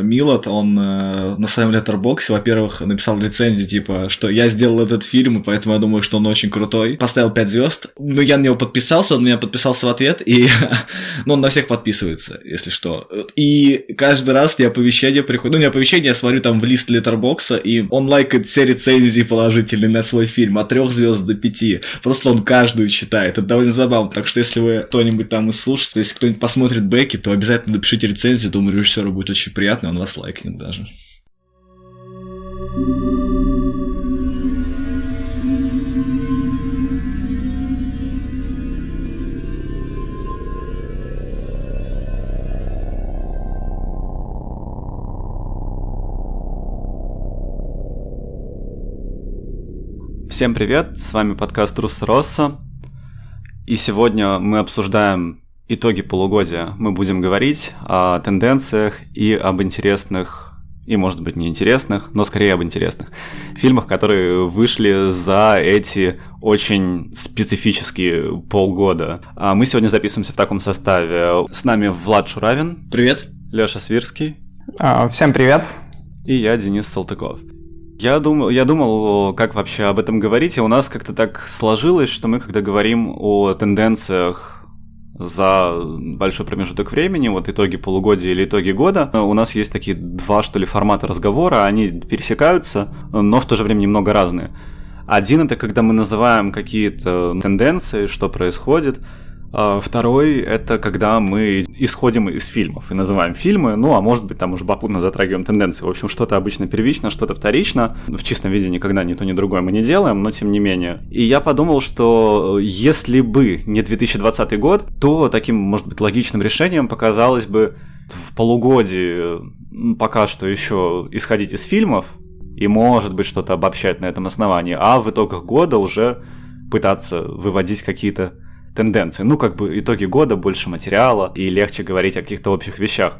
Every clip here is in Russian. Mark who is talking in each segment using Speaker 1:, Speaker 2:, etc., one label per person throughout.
Speaker 1: Милот, он э, на своем леттербоксе, во-первых, написал рецензию, типа, что я сделал этот фильм, и поэтому я думаю, что он очень крутой. Поставил 5 звезд. Ну, я на него подписался, он меня подписался в ответ, и ну, он на всех подписывается, если что. И каждый раз мне оповещение приходит. Ну, не оповещение, я смотрю там в лист леттербокса, и он лайкает все рецензии положительные на свой фильм, от трех звезд до пяти. Просто он каждую читает. Это довольно забавно. Так что если вы кто-нибудь там из слушателей, если кто-нибудь посмотрит Бекки, то обязательно напишите рецензию. Думаю, режиссеру будет очень приятно, он вас лайкнет даже.
Speaker 2: Всем привет, с вами подкаст Рус Росса, и сегодня мы обсуждаем итоги полугодия. Мы будем говорить о тенденциях и об интересных, и может быть неинтересных, но скорее об интересных фильмах, которые вышли за эти очень специфические полгода. А мы сегодня записываемся в таком составе. С нами Влад Шуравин.
Speaker 1: Привет.
Speaker 2: Лёша Свирский.
Speaker 3: А, всем привет.
Speaker 2: И я, Денис Салтыков. Я думал, я думал, как вообще об этом говорить, и у нас как-то так сложилось, что мы, когда говорим о тенденциях за большой промежуток времени, вот итоги полугодия или итоги года, у нас есть такие два, что ли, формата разговора, они пересекаются, но в то же время немного разные. Один это когда мы называем какие-то тенденции, что происходит, второй — это когда мы исходим из фильмов и называем фильмы, ну, а может быть, там уже попутно затрагиваем тенденции. В общем, что-то обычно первично, что-то вторично. В чистом виде никогда ни то, ни другое мы не делаем, но тем не менее. И я подумал, что если бы не 2020 год, то таким, может быть, логичным решением показалось бы в полугодии пока что еще исходить из фильмов, и может быть что-то обобщать на этом основании, а в итогах года уже пытаться выводить какие-то тенденции. Ну, как бы итоги года, больше материала, и легче говорить о каких-то общих вещах.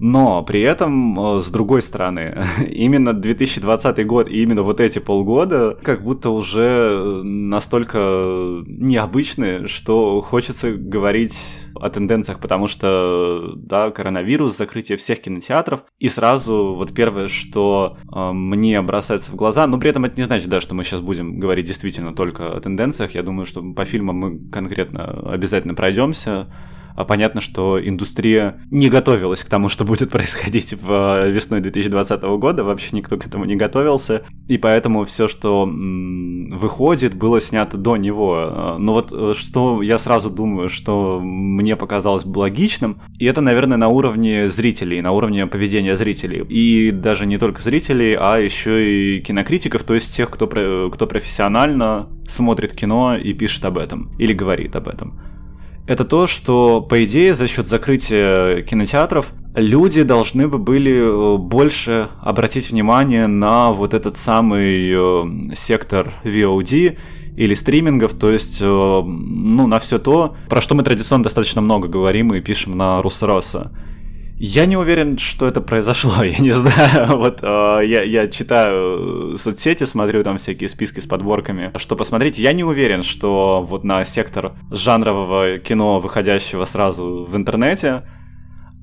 Speaker 2: Но при этом, э, с другой стороны, именно 2020 год и именно вот эти полгода как будто уже настолько необычны, что хочется говорить о тенденциях, потому что, да, коронавирус, закрытие всех кинотеатров, и сразу вот первое, что э, мне бросается в глаза, но при этом это не значит, да, что мы сейчас будем говорить действительно только о тенденциях, я думаю, что по фильмам мы конкретно обязательно пройдемся, понятно, что индустрия не готовилась к тому, что будет происходить в э, весной 2020 года, вообще никто к этому не готовился, и поэтому все, что выходит, было снято до него. Но вот э, что я сразу думаю, что мне показалось бы логичным, и это, наверное, на уровне зрителей, на уровне поведения зрителей. И даже не только зрителей, а еще и кинокритиков, то есть тех, кто, кто профессионально смотрит кино и пишет об этом, или говорит об этом это то, что, по идее, за счет закрытия кинотеатров люди должны бы были э, больше обратить внимание на вот этот самый э, сектор VOD или стримингов, то есть, э, ну, на все то, про что мы традиционно достаточно много говорим и пишем на Русроса. Я не уверен, что это произошло, я не знаю. Вот э, я, я читаю соцсети, смотрю там всякие списки с подборками, что посмотреть. Я не уверен, что вот на сектор жанрового кино, выходящего сразу в интернете,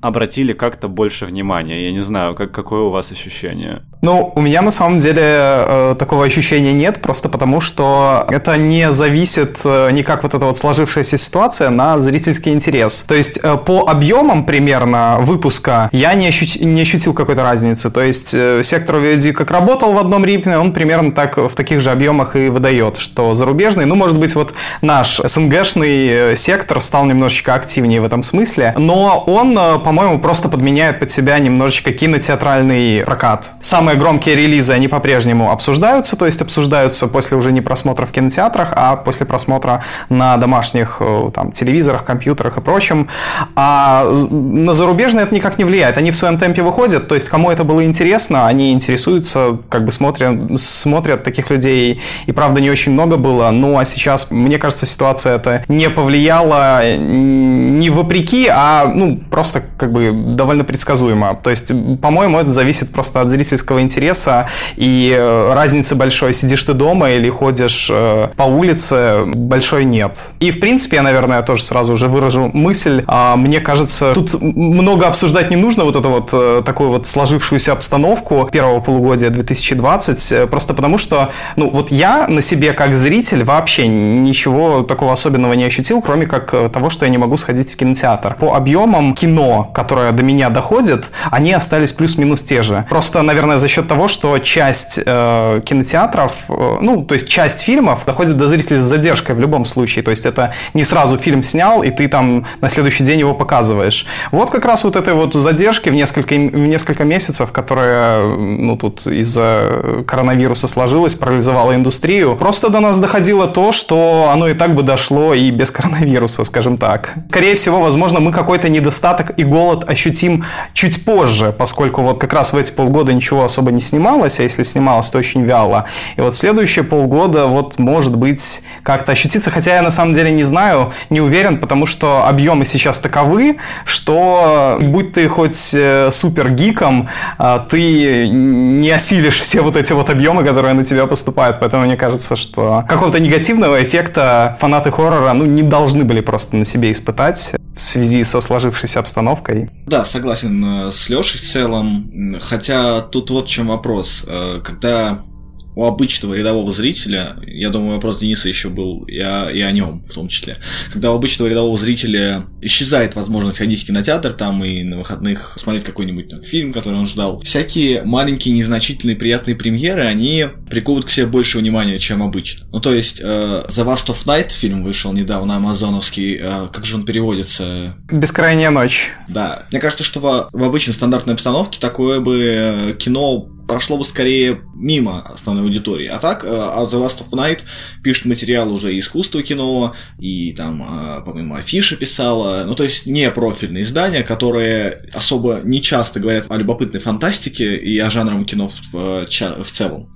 Speaker 2: обратили как-то больше внимания. Я не знаю, как, какое у вас ощущение?
Speaker 3: Ну, у меня на самом деле э, такого ощущения нет, просто потому что это не зависит э, никак вот эта вот сложившаяся ситуация на зрительский интерес. То есть э, по объемам примерно выпуска я не, ощу- не ощутил какой-то разницы. То есть э, сектор VOD как работал в одном ритме, он примерно так в таких же объемах и выдает, что зарубежный, ну, может быть, вот наш СНГшный э, сектор стал немножечко активнее в этом смысле, но он э, по-моему, просто подменяет под себя немножечко кинотеатральный прокат. Самые громкие релизы, они по-прежнему обсуждаются, то есть обсуждаются после уже не просмотра в кинотеатрах, а после просмотра на домашних э, там, телевизорах, компьютерах и прочем. А на зарубежные это никак не влияет. Они в своем темпе выходят, то есть кому это было интересно, они интересуются, как бы смотрят, смотрят таких людей, и правда не очень много было. Ну а сейчас, мне кажется, ситуация это не повлияла не вопреки, а ну просто как бы довольно предсказуемо. То есть, по-моему, это зависит просто от зрительского интереса и э, разницы большой, сидишь ты дома или ходишь э, по улице, большой нет. И, в принципе, я, наверное, тоже сразу уже выражу мысль. А, мне кажется, тут много обсуждать не нужно вот эту вот э, такую вот сложившуюся обстановку первого полугодия 2020, просто потому что, ну, вот я на себе как зритель вообще ничего такого особенного не ощутил, кроме как того, что я не могу сходить в кинотеатр. По объемам кино, которое до меня доходит, они остались плюс-минус те же. Просто, наверное, за счет того, что часть э, кинотеатров, э, ну, то есть часть фильмов доходит до зрителей с задержкой в любом случае. То есть это не сразу фильм снял, и ты там на следующий день его показываешь. Вот как раз вот этой вот задержки в несколько, в несколько месяцев, которая, ну, тут из-за коронавируса сложилась, парализовала индустрию, просто до нас доходило то, что оно и так бы дошло и без коронавируса, скажем так. Скорее всего, возможно, мы какой-то недостаток и голод ощутим чуть позже, поскольку вот как раз в эти полгода ничего особо не снималось, а если снималось, то очень вяло. И вот следующие полгода вот может быть как-то ощутиться, хотя я на самом деле не знаю, не уверен, потому что объемы сейчас таковы, что будь ты хоть э, супер гиком, а, ты не осилишь все вот эти вот объемы, которые на тебя поступают, поэтому мне кажется, что какого-то негативного эффекта фанаты хоррора ну, не должны были просто на себе испытать в связи со сложившейся обстановкой.
Speaker 1: Да, согласен э, с Лешей в целом. Хотя тут вот в чем вопрос. Э, когда у обычного рядового зрителя, я думаю, вопрос Дениса еще был и о, и о нем в том числе, когда у обычного рядового зрителя исчезает возможность ходить в кинотеатр там и на выходных смотреть какой-нибудь там, фильм, который он ждал, всякие маленькие, незначительные, приятные премьеры, они приковывают к себе больше внимания, чем обычно. Ну, то есть, э, The Last of Night фильм вышел недавно, амазоновский, э, как же он переводится?
Speaker 3: «Бескрайняя ночь».
Speaker 1: Да. Мне кажется, что в, в обычной стандартной обстановке такое бы э, кино прошло бы скорее мимо основной аудитории. А так, э, а The Last of Night пишет материал уже искусства кино, и там, э, по-моему, афиша писала. Ну, то есть, не профильные издания, которые особо не часто говорят о любопытной фантастике и о жанровом кино в, в целом.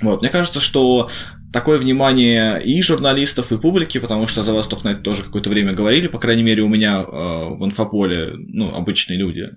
Speaker 1: Вот, мне кажется, что такое внимание и журналистов, и публики, потому что за Восток на это тоже какое-то время говорили, по крайней мере, у меня э, в инфополе, ну, обычные люди,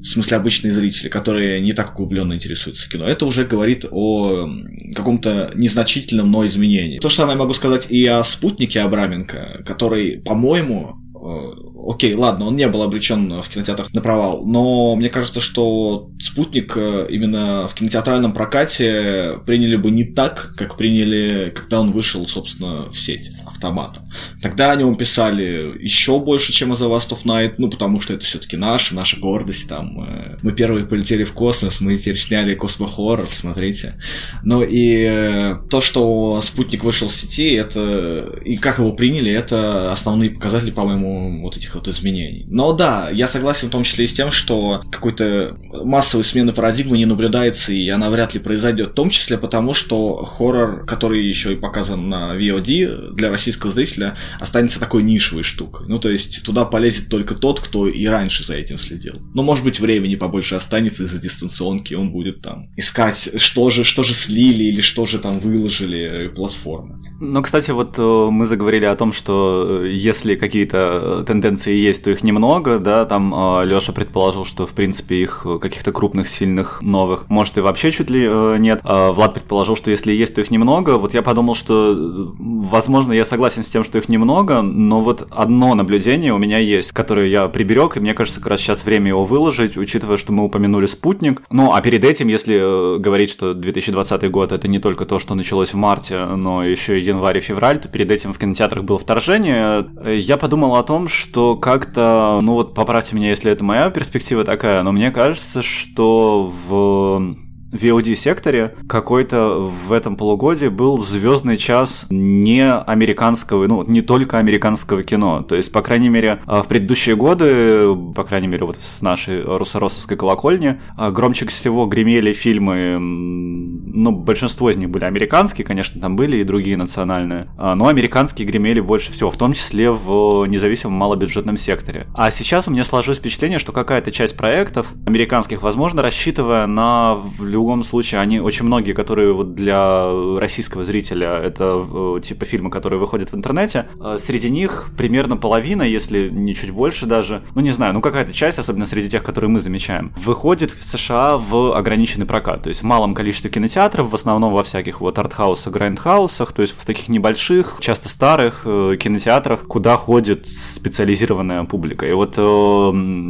Speaker 1: в смысле обычные зрители, которые не так углубленно интересуются кино, это уже говорит о каком-то незначительном, но изменении. То же самое могу сказать и о спутнике Абраменко, который, по-моему, э, окей, ладно, он не был обречен в кинотеатрах на провал, но мне кажется, что «Спутник» э, именно в кинотеатральном прокате приняли бы не так, как приняли, когда он вышел, собственно, в сеть автоматом. Тогда о нем писали еще больше, чем о The Last of Night, ну, потому что это все-таки наш, наша гордость, там, э, мы первые полетели в космос, мы теперь сняли космохоррор, смотрите. Ну, и э, то, что «Спутник» вышел в сети, это, и как его приняли, это основные показатели, по-моему, вот этих вот изменений. Но да, я согласен в том числе и с тем, что какой-то массовой смены парадигмы не наблюдается, и она вряд ли произойдет, в том числе потому, что хоррор, который еще и показан на VOD, для российского зрителя останется такой нишевой штукой. Ну, то есть туда полезет только тот, кто и раньше за этим следил. Но, может быть, времени побольше останется из-за дистанционки, он будет там искать, что же, что же слили или что же там выложили платформы.
Speaker 2: Ну, кстати, вот э, мы заговорили о том, что э, если какие-то тенденции есть, то их немного, да, там э, Лёша предположил, что, в принципе, их каких-то крупных, сильных, новых, может, и вообще чуть ли нет. А Влад предположил, что если есть, то их немного. Вот я подумал, что, возможно, я согласен с тем, что их немного, но вот одно наблюдение у меня есть, которое я приберег, и мне кажется, как раз сейчас время его выложить, учитывая, что мы упомянули спутник. Ну, а перед этим, если говорить, что 2020 год это не только то, что началось в марте, но еще и январь и февраль, то перед этим в кинотеатрах было вторжение. Я подумал о том, что как-то, ну вот поправьте меня, если это моя перспектива такая, но мне кажется, что в VOD-секторе какой-то в этом полугодии был звездный час не американского, ну, не только американского кино. То есть, по крайней мере, а, в предыдущие годы, по крайней мере, вот с нашей русоросовской колокольни, а, громче всего гремели фильмы, ну, большинство из них были американские, конечно, там были и другие национальные, а, но американские гремели больше всего, в том числе в независимом малобюджетном секторе. А сейчас у меня сложилось впечатление, что какая-то часть проектов американских, возможно, рассчитывая на любом случае, они очень многие, которые вот для российского зрителя, это э, типа фильмы, которые выходят в интернете, э, среди них примерно половина, если не чуть больше даже, ну не знаю, ну какая-то часть, особенно среди тех, которые мы замечаем, выходит в США в ограниченный прокат, то есть в малом количестве кинотеатров, в основном во всяких вот артхаусах, грандхаусах, то есть в таких небольших, часто старых э, кинотеатрах, куда ходит специализированная публика. И вот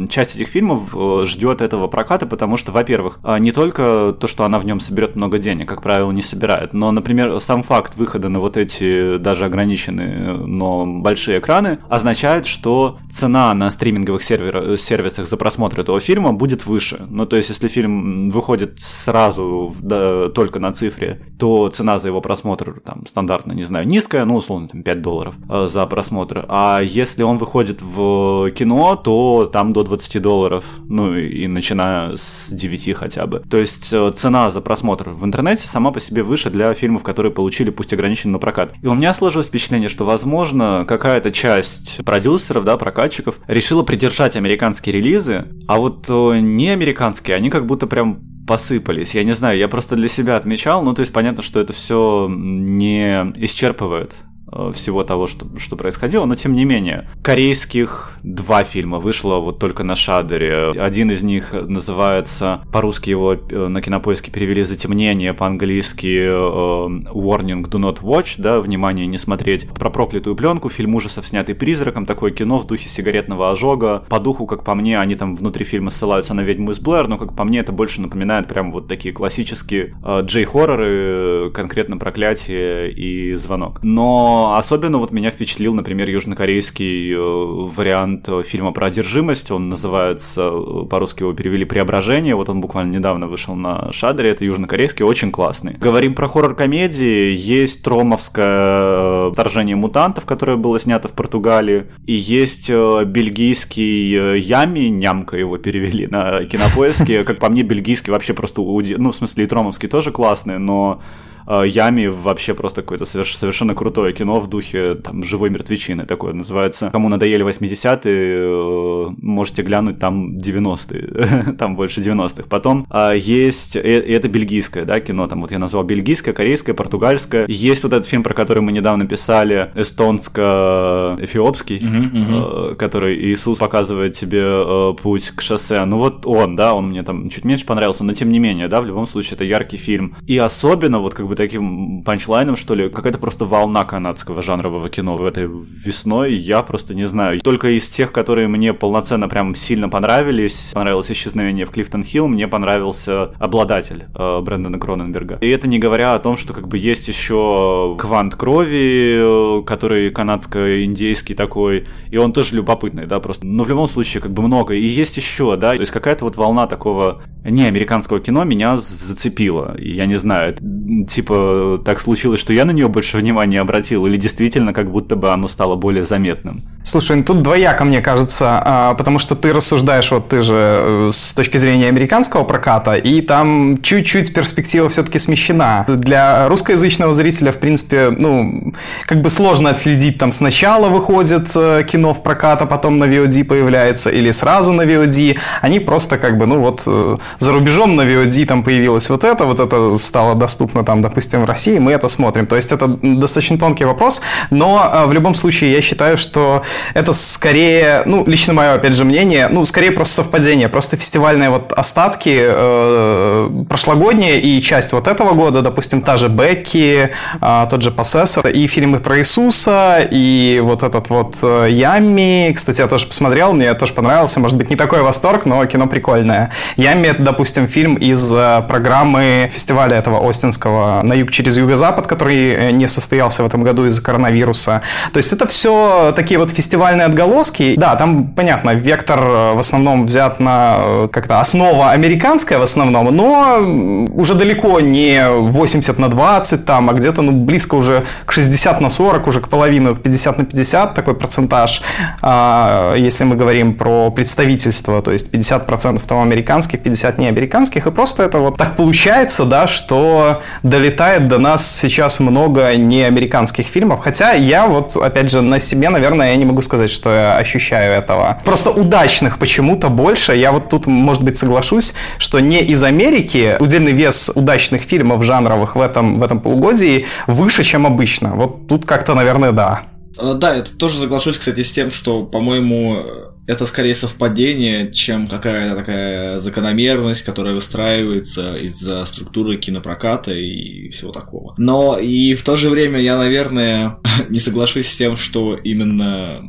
Speaker 2: часть этих фильмов ждет этого проката, потому что, во-первых, не только то, что она в нем соберет много денег, как правило, не собирает, но, например, сам факт выхода на вот эти даже ограниченные, но большие экраны означает, что цена на стриминговых сервер, сервисах за просмотр этого фильма будет выше. Ну, то есть, если фильм выходит сразу да, только на цифре, то цена за его просмотр там стандартно, не знаю, низкая, ну, условно, там 5 долларов э, за просмотр. А если он выходит в кино, то там до 20 долларов, ну, и начиная с 9 хотя бы. То есть, э, цена за просмотр в интернете сама по себе выше для фильмов, которые получили, пусть ограниченный на прокат. И у меня сложилось впечатление, что, возможно, какая-то часть продюсеров, да, прокатчиков решила придержать американские релизы, а вот э, не американские, они как будто прям посыпались. Я не знаю, я просто для себя отмечал, ну то есть понятно, что это все не исчерпывает всего того, что, что происходило, но тем не менее. Корейских два фильма вышло вот только на Шадере. Один из них называется, по-русски его э, на кинопоиске перевели «Затемнение», по-английски э, «Warning, do not watch», да, «Внимание, не смотреть». Про проклятую пленку, фильм ужасов, снятый призраком, такое кино в духе сигаретного ожога. По духу, как по мне, они там внутри фильма ссылаются на «Ведьму из Блэр», но как по мне это больше напоминает прям вот такие классические джей-хорроры, конкретно «Проклятие» и «Звонок». Но особенно вот меня впечатлил, например, южнокорейский э, вариант э, фильма про одержимость. Он называется, э, по-русски его перевели «Преображение». Вот он буквально недавно вышел на Шадере. Это южнокорейский, очень классный. Говорим про хоррор-комедии. Есть тромовское «Вторжение мутантов», которое было снято в Португалии. И есть бельгийский «Ями», «Нямка» его перевели на кинопоиске. Как по мне, бельгийский вообще просто... Ну, в смысле, и тромовский тоже классный, но Ями вообще просто какое-то совершенно крутое кино в духе там живой мертвечины такое называется. Кому надоели 80-е, э, можете глянуть там 90-е, там больше 90-х. Потом а, есть, и это бельгийское, да, кино, там вот я назвал бельгийское, корейское, португальское. Есть вот этот фильм, про который мы недавно писали, эстонско-эфиопский, uh-huh, uh-huh. который Иисус показывает тебе путь к шоссе. Ну вот он, да, он мне там чуть меньше понравился, но тем не менее, да, в любом случае это яркий фильм. И особенно вот как бы таким панчлайном, что ли, какая-то просто волна канадского жанрового кино в этой весной, я просто не знаю. Только из тех, которые мне полноценно прям сильно понравились, понравилось «Исчезновение в Клифтон-Хилл», мне понравился «Обладатель» э, Брэндона Кроненберга. И это не говоря о том, что как бы есть еще «Квант крови», э, который канадско-индейский такой, и он тоже любопытный, да, просто. Но в любом случае как бы много. И есть еще, да, то есть какая-то вот волна такого не американского кино меня зацепила. Я не знаю, типа так случилось, что я на нее больше внимания обратил, или действительно как будто бы оно стало более заметным?
Speaker 3: Слушай, ну тут двояко, мне кажется, а, потому что ты рассуждаешь, вот ты же э, с точки зрения американского проката, и там чуть-чуть перспектива все-таки смещена. Для русскоязычного зрителя, в принципе, ну, как бы сложно отследить, там сначала выходит э, кино в прокат, а потом на VOD появляется, или сразу на VOD. Они просто как бы, ну вот, э, за рубежом на VOD там появилось вот это, вот это стало доступно там, допустим, в России, мы это смотрим. То есть это достаточно тонкий вопрос, но в любом случае я считаю, что это скорее, ну, лично мое, опять же, мнение, ну, скорее просто совпадение, просто фестивальные вот остатки э, прошлогодние и часть вот этого года, допустим, та же Бекки, э, тот же Поссессор, и фильмы про Иисуса, и вот этот вот э, Ямми, кстати, я тоже посмотрел, мне тоже понравился, может быть, не такой восторг, но кино прикольное. Ямми это, допустим, фильм из э, программы фестиваля этого Остинского «На юг через юго-запад», который э, не состоялся в этом году из-за коронавируса. То есть это все такие вот фестивальные отголоски. Да, там, понятно, вектор э, в основном взят на э, как-то основа американская в основном, но уже далеко не 80 на 20 там, а где-то ну, близко уже к 60 на 40, уже к половину, 50 на 50 такой процентаж, а, если мы говорим про представительство, то есть 50% там американских, 50 не американских, и просто это вот так получается, да, что долетает до нас сейчас много не американских фильмов, хотя я вот, опять же, на себе, наверное, я не могу сказать, что я ощущаю этого. Просто удачных почему-то больше. Я вот тут, может быть, соглашусь, что не из Америки удельный вес удачных фильмов жанровых в этом, в этом полугодии выше, чем обычно. Вот тут как-то, наверное, да.
Speaker 1: Э, да, это тоже соглашусь, кстати, с тем, что, по-моему, это скорее совпадение, чем какая-то такая закономерность, которая выстраивается из-за структуры кинопроката и всего такого. Но и в то же время я, наверное, не соглашусь с тем, что именно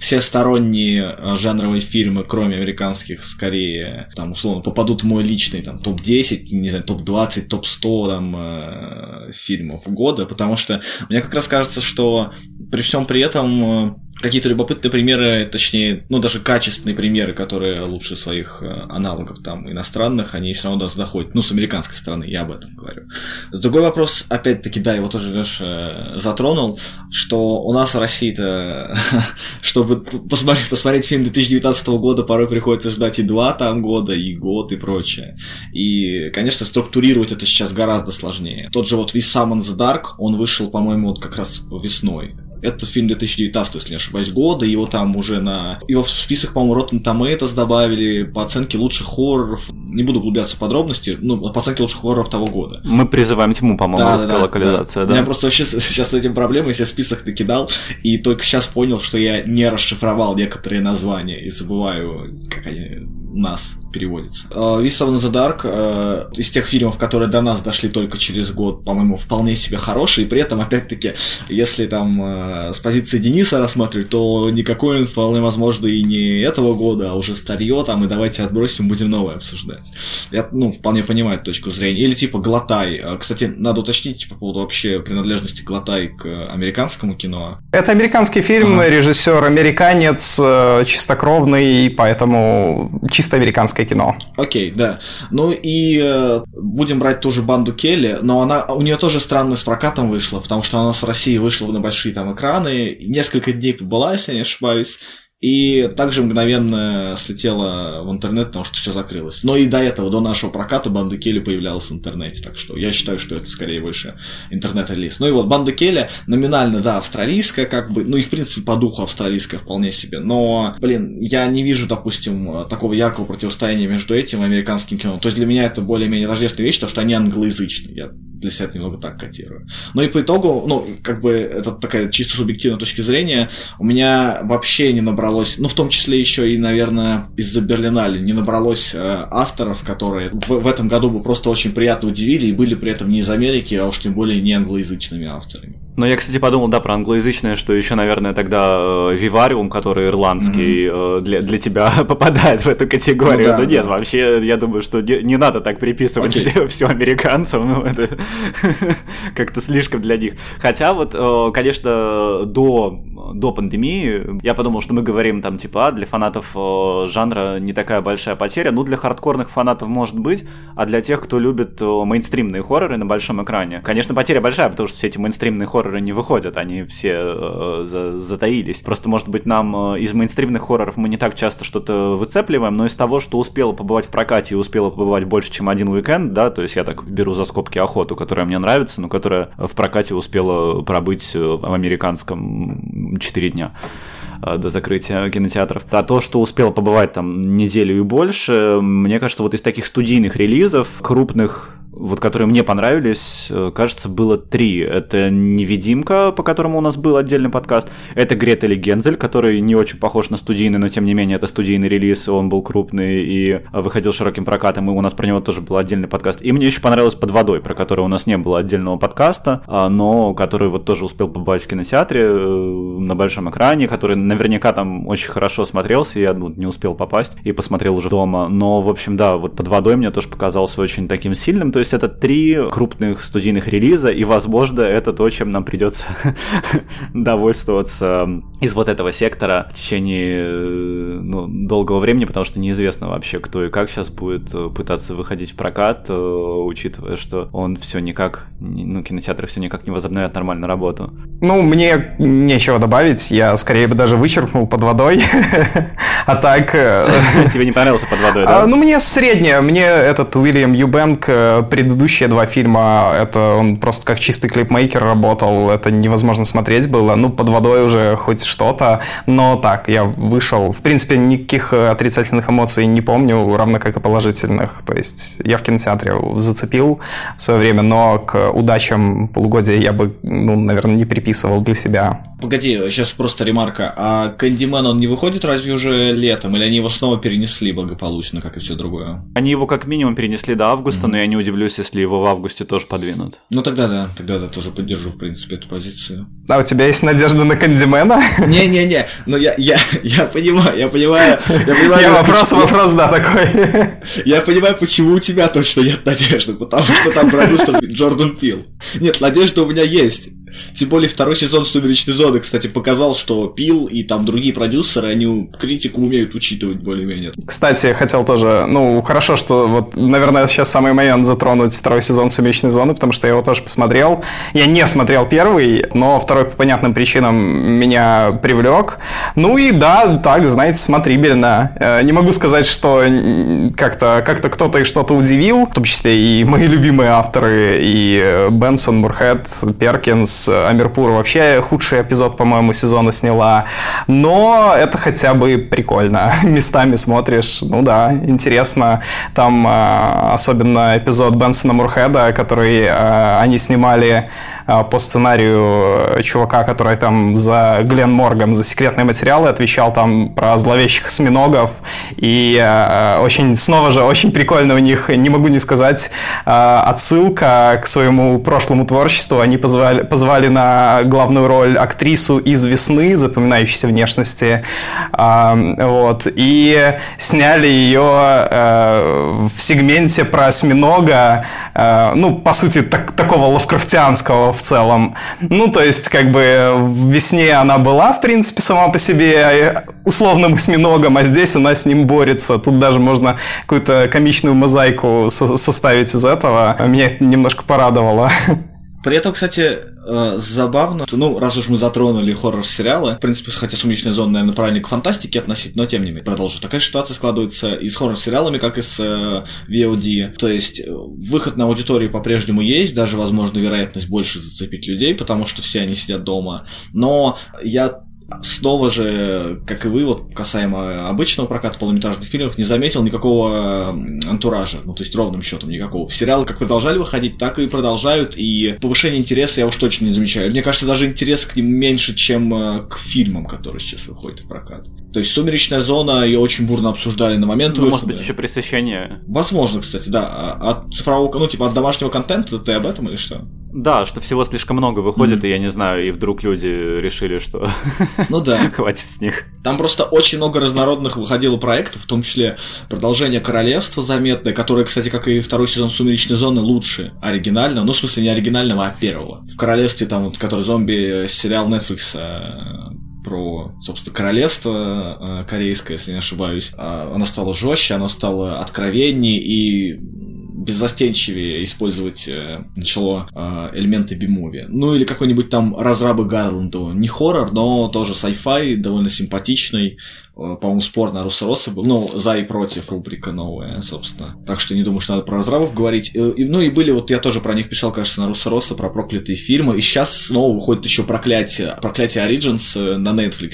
Speaker 1: все сторонние э, жанровые фильмы, кроме американских, скорее, там, условно, попадут в мой личный там, топ-10, не знаю, топ-20, топ-100 там, э, фильмов года, потому что мне как раз кажется, что при всем при этом э, какие-то любопытные примеры, точнее, ну даже качественные примеры, которые лучше своих э, аналогов там иностранных, они все равно до нас доходят. Ну, с американской стороны, я об этом говорю. Другой вопрос, опять-таки, да, его тоже Леша э, затронул, что у нас в России-то, чтобы посмотреть, посмотреть фильм 2019 года, порой приходится ждать и два там года, и год, и прочее. И, конечно, структурировать это сейчас гораздо сложнее. Тот же вот We Summon the Dark, он вышел, по-моему, вот как раз весной это фильм 2019, если не ошибаюсь, года. Его там уже на... Его в список, по-моему, Rotten Tomatoes добавили по оценке лучших хорроров. Не буду углубляться в подробности, ну, по оценке лучших хорроров того года.
Speaker 2: Мы призываем тьму, по-моему, да, да, локализация, да.
Speaker 1: да. У меня просто вообще сейчас с этим проблемой, я список накидал, и только сейчас понял, что я не расшифровал некоторые названия и забываю, как они нас переводится. Вис of the Dark э, из тех фильмов, которые до нас дошли только через год, по-моему, вполне себе хороший, и при этом, опять-таки, если там э, с позиции Дениса рассматривать, то никакой он вполне возможно и не этого года, а уже старье там, и давайте отбросим, будем новое обсуждать. Я, ну, вполне понимаю точку зрения. Или типа Глотай. Э, кстати, надо уточнить по поводу вообще принадлежности Глотай к американскому кино.
Speaker 3: Это американский фильм, ага. режиссер американец, чистокровный, поэтому чисто американское кино.
Speaker 1: Окей, да. Ну и э, будем брать ту же банду Келли, но она у нее тоже странно с прокатом вышла, потому что она в России вышла на большие там экраны, несколько дней побыла, если я не ошибаюсь, и также мгновенно слетела в интернет, потому что все закрылось. Но и до этого, до нашего проката, Банда Келли появлялась в интернете. Так что я считаю, что это скорее выше интернет-релиз. Ну и вот Банда Келли номинально, да, австралийская, как бы, ну и в принципе по духу австралийская вполне себе. Но, блин, я не вижу, допустим, такого яркого противостояния между этим и американским кино. То есть для меня это более-менее тождественная вещь, потому что они англоязычные. Я для себя немного так котирую. Но и по итогу, ну, как бы, это такая чисто субъективная точка зрения, у меня вообще не набралось, ну, в том числе еще и, наверное, из-за Берлинале не набралось э, авторов, которые в, в этом году бы просто очень приятно удивили и были при этом не из Америки, а уж тем более не англоязычными авторами.
Speaker 2: Но я, кстати, подумал, да, про англоязычное, что еще, наверное, тогда э, Вивариум, который ирландский, mm-hmm. для, для тебя попадает в эту категорию. Ну, да, Но нет, да. вообще, я думаю, что не, не надо так приписывать okay. все, все американцам. Ну, это как-то слишком для них. Хотя вот, э, конечно, до, до пандемии я подумал, что мы говорим там, типа, а, для фанатов жанра не такая большая потеря. Ну, для хардкорных фанатов может быть, а для тех, кто любит мейнстримные хорроры на большом экране, конечно, потеря большая, потому что все эти мейнстримные хорроры не выходят, они все э, за, затаились. Просто, может быть, нам э, из мейнстримных хорроров мы не так часто что-то выцепливаем, но из того, что успела побывать в прокате и успела побывать больше, чем один уикенд, да, то есть я так беру за скобки охоту, которая мне нравится, но которая в прокате успела пробыть э, в американском 4 дня э, до закрытия кинотеатров. А то, что успел побывать там неделю и больше, мне кажется, вот из таких студийных релизов, крупных вот которые мне понравились, э, кажется, было три. Это «Невидимка», по которому у нас был отдельный подкаст. Это «Грета или Гензель», который не очень похож на студийный, но тем не менее это студийный релиз, он был крупный и выходил широким прокатом, и у нас про него тоже был отдельный подкаст. И мне еще понравилось «Под водой», про который у нас не было отдельного подкаста, а, но который вот тоже успел побывать в кинотеатре э, на большом экране, который наверняка там очень хорошо смотрелся, я ну, не успел попасть и посмотрел уже дома. Но, в общем, да, вот «Под водой» мне тоже показался очень таким сильным, то есть есть это три крупных студийных релиза, и, возможно, это то, чем нам придется довольствоваться из вот этого сектора в течение ну, долгого времени, потому что неизвестно вообще, кто и как сейчас будет э, пытаться выходить в прокат, э, учитывая, что он все никак, ну, кинотеатры все никак не возобновят нормальную работу.
Speaker 3: Ну, мне нечего добавить. Я скорее бы даже вычеркнул под водой. А так... Э,
Speaker 2: Тебе не понравился под водой, да?
Speaker 3: А, ну, мне среднее. Мне этот Уильям Юбенк, э, предыдущие два фильма, это он просто как чистый клипмейкер работал. Это невозможно смотреть было. Ну, под водой уже хоть что-то. Но так, я вышел. В принципе, никаких отрицательных эмоций не помню, равно как и положительных. То есть я в кинотеатре зацепил в свое время, но к удачам полугодия я бы, ну, наверное, не приписывал для себя.
Speaker 1: Погоди, сейчас просто ремарка. А Кэндимен, он не выходит разве уже летом? Или они его снова перенесли благополучно, как и все другое?
Speaker 2: Они его как минимум перенесли до августа, mm-hmm. но я не удивлюсь, если его в августе тоже подвинут.
Speaker 1: Ну тогда да, тогда да, тоже поддержу, в принципе, эту позицию.
Speaker 3: А у тебя есть надежда на Кэндимена?
Speaker 1: Не-не-не, но я, я, я понимаю, я понимаю.
Speaker 3: Я, понимаю, я вопрос, вопрос, да, такой.
Speaker 1: Я понимаю, почему у тебя точно нет надежды, потому что там продюсер Джордан Пил. Нет, надежда у меня есть. Тем более второй сезон «Сумеречной зоны», кстати, показал, что Пил и там другие продюсеры, они критику умеют учитывать более-менее.
Speaker 3: Кстати, я хотел тоже, ну, хорошо, что вот, наверное, сейчас самый момент затронуть второй сезон «Сумеречной зоны», потому что я его тоже посмотрел. Я не смотрел первый, но второй по понятным причинам меня привлек. Ну и да, так, знаете, смотрибельно. Э, не могу сказать, что как-то как кто-то и что-то удивил, в том числе и мои любимые авторы, и э, Бенсон, Мурхед, Перкинс, Амирпур вообще худший эпизод, по-моему, сезона сняла. Но это хотя бы прикольно. Местами смотришь, ну да, интересно. Там э, особенно эпизод Бенсона Мурхеда, который э, они снимали по сценарию э, чувака, который там за Глен Морган, за секретные материалы отвечал там про зловещих осьминогов. И э, очень, снова же, очень прикольно у них, не могу не сказать, э, отсылка к своему прошлому творчеству. Они позвали, позвали на главную роль актрису из «Весны», запоминающейся внешности. Вот. И сняли ее в сегменте про осьминога, ну, по сути, так, такого лавкрафтианского в целом. Ну, то есть, как бы в весне она была, в принципе, сама по себе э, условным осьминогом, а здесь она с ним борется. Тут даже можно какую-то комичную мозаику со- составить из этого. Меня это немножко порадовало.
Speaker 1: При этом, кстати, э, забавно, ну, раз уж мы затронули хоррор-сериалы, в принципе, хотя «Сумеречная зона», наверное, правильно к фантастике относить, но тем не менее, продолжу. Такая ситуация складывается и с хоррор-сериалами, как и с э, VOD. То есть, э, выход на аудиторию по-прежнему есть, даже, возможно, вероятность больше зацепить людей, потому что все они сидят дома. Но я снова же, как и вы, вот касаемо обычного проката полнометражных фильмов, не заметил никакого антуража, ну то есть ровным счетом никакого. Сериалы как продолжали выходить, так и продолжают, и повышение интереса я уж точно не замечаю. Мне кажется, даже интерес к ним меньше, чем э, к фильмам, которые сейчас выходят в прокат. То есть «Сумеречная зона» ее очень бурно обсуждали на момент
Speaker 2: Ну, может быть, еще пресыщение.
Speaker 1: Возможно, кстати, да. А от цифрового, ну, типа от домашнего контента ты об этом или что?
Speaker 2: Да, что всего слишком много выходит, mm-hmm. и я не знаю, и вдруг люди решили, что
Speaker 1: ну да.
Speaker 2: хватит с них.
Speaker 1: Там просто очень много разнородных выходило проектов, в том числе продолжение Королевства заметное, которое, кстати, как и второй сезон Сумеречной зоны, лучше оригинального, ну, в смысле, не оригинального, а первого. В Королевстве там, вот, который зомби сериал Netflix э, про, собственно, королевство э, корейское, если не ошибаюсь. А, оно стало жестче, оно стало откровеннее и беззастенчивее использовать э, начало э, элементы бимови. Ну или какой-нибудь там разрабы Гарланду. Не хоррор, но тоже sci-fi, довольно симпатичный. Э, по-моему, спор на Руссороса был. Ну, за и против рубрика новая, собственно. Так что не думаю, что надо про разрабов говорить. И, ну и были, вот я тоже про них писал, кажется, на Руссороса, про проклятые фильмы. И сейчас снова выходит еще проклятие, проклятие Origins э, на Netflix.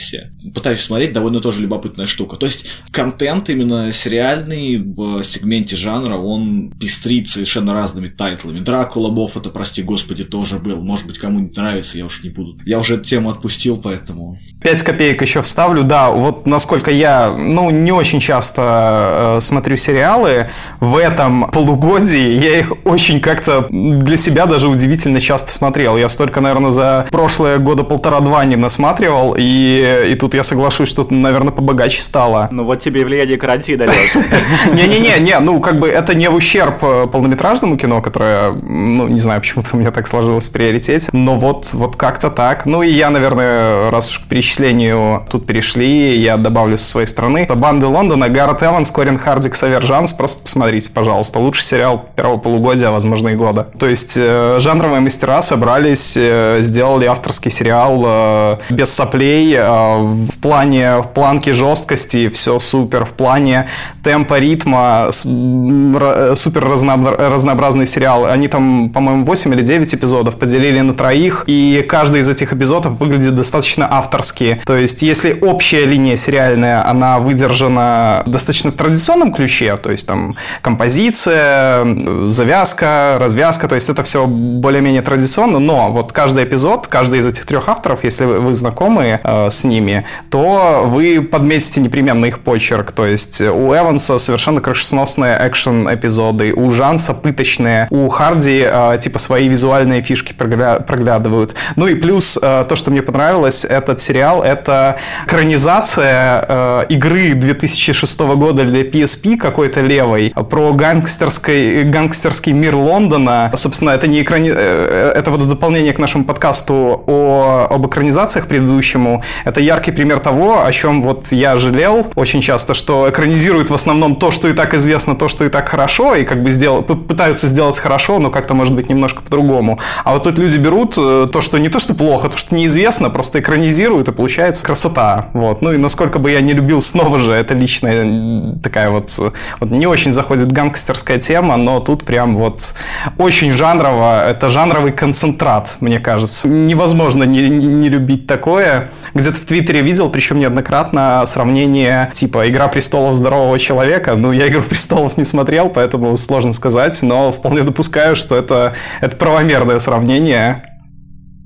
Speaker 1: Пытаюсь смотреть, довольно тоже любопытная штука. То есть контент именно сериальный в сегменте жанра, он пестрит совершенно разными тайтлами. Дракула Бов, это, прости господи, тоже был. Может быть, кому-нибудь нравится, я уж не буду. Я уже эту тему отпустил, поэтому...
Speaker 3: Пять копеек еще вставлю, да, вот насколько поскольку я, ну, не очень часто э, смотрю сериалы, в этом полугодии я их очень как-то для себя даже удивительно часто смотрел. Я столько, наверное, за прошлые года полтора-два не насматривал, и, и тут я соглашусь, что, наверное, побогаче стало.
Speaker 2: Ну вот тебе и влияние карантина.
Speaker 3: Не-не-не, не, ну, как бы это не в ущерб э, полнометражному кино, которое, ну, не знаю, почему-то у меня так сложилось в приоритете, но вот, вот как-то так. Ну, и я, наверное, раз уж к перечислению тут перешли, я добавлю добавлю со своей стороны. Это «Банды Лондона», Гаррет Эванс, Корин Хардик, Савержанс. Просто посмотрите, пожалуйста. Лучший сериал первого полугодия, возможно, и года. То есть э, жанровые мастера собрались, э, сделали авторский сериал э, без соплей, в плане в планке жесткости все супер, в плане темпа, ритма, супер разнообразный сериал. Они там, по-моему, 8 или 9 эпизодов поделили на троих, и каждый из этих эпизодов выглядит достаточно авторски. То есть, если общая линия сериальная, она выдержана достаточно в традиционном ключе, то есть там композиция, завязка, развязка, то есть это все более-менее традиционно, но вот каждый эпизод, каждый из этих трех авторов, если вы знакомы э, с ними, то вы подметите непременно их почерк. То есть у Эванса совершенно крышесносные экшен-эпизоды, у Жанса пыточные, у Харди э, типа свои визуальные фишки прогля- проглядывают. Ну и плюс э, то, что мне понравилось, этот сериал, это экранизация э, игры 2006 года для PSP какой-то левой про гангстерский, гангстерский мир Лондона. Собственно, это не экрани... Э, это вот дополнение к нашему подкасту о, об экранизациях предыдущему. Это яркий пример того, о чем вот я жалел очень часто, что экранизируют в основном то, что и так известно, то, что и так хорошо, и как бы сделал, пытаются сделать хорошо, но как-то может быть немножко по-другому. А вот тут люди берут э, то, что не то, что плохо, то, что неизвестно, просто экранизируют, и получается красота. Вот. Ну и насколько бы я не любил снова же, это личная такая вот, вот не очень заходит гангстерская тема, но тут прям вот очень жанрово, это жанровый концентрат, мне кажется. Невозможно не, не, не любить такое. Где-то в Твиттере видел, причем неоднократно, сравнение типа «Игра престолов здорового человека». Ну, я «Игру престолов» не смотрел, поэтому сложно сказать, но вполне допускаю, что это, это правомерное сравнение.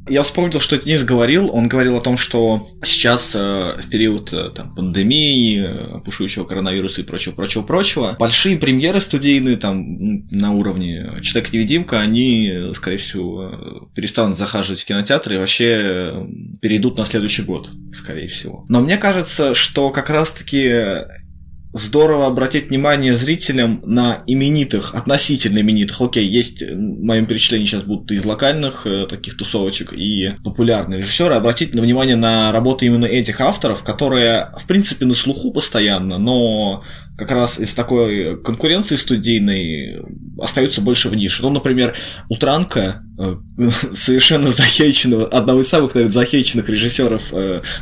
Speaker 1: Я вспомнил, что Денис говорил. Он говорил о том, что сейчас э, в период э, там, пандемии, э, пушующего коронавируса и прочего, прочего, прочего, большие премьеры студийные там на уровне Человек-невидимка, они, скорее всего, перестанут захаживать в кинотеатры и вообще перейдут на следующий год, скорее всего. Но мне кажется, что как раз-таки здорово обратить внимание зрителям на именитых, относительно именитых. Окей, есть в моем перечислении сейчас будут из локальных э, таких тусовочек и популярные режиссеры. Обратить на внимание на работы именно этих авторов, которые, в принципе, на слуху постоянно, но как раз из такой конкуренции студийной остаются больше в нише. Ну, например, Утранка, э, совершенно захейченного, одного из самых, наверное, захейченных режиссеров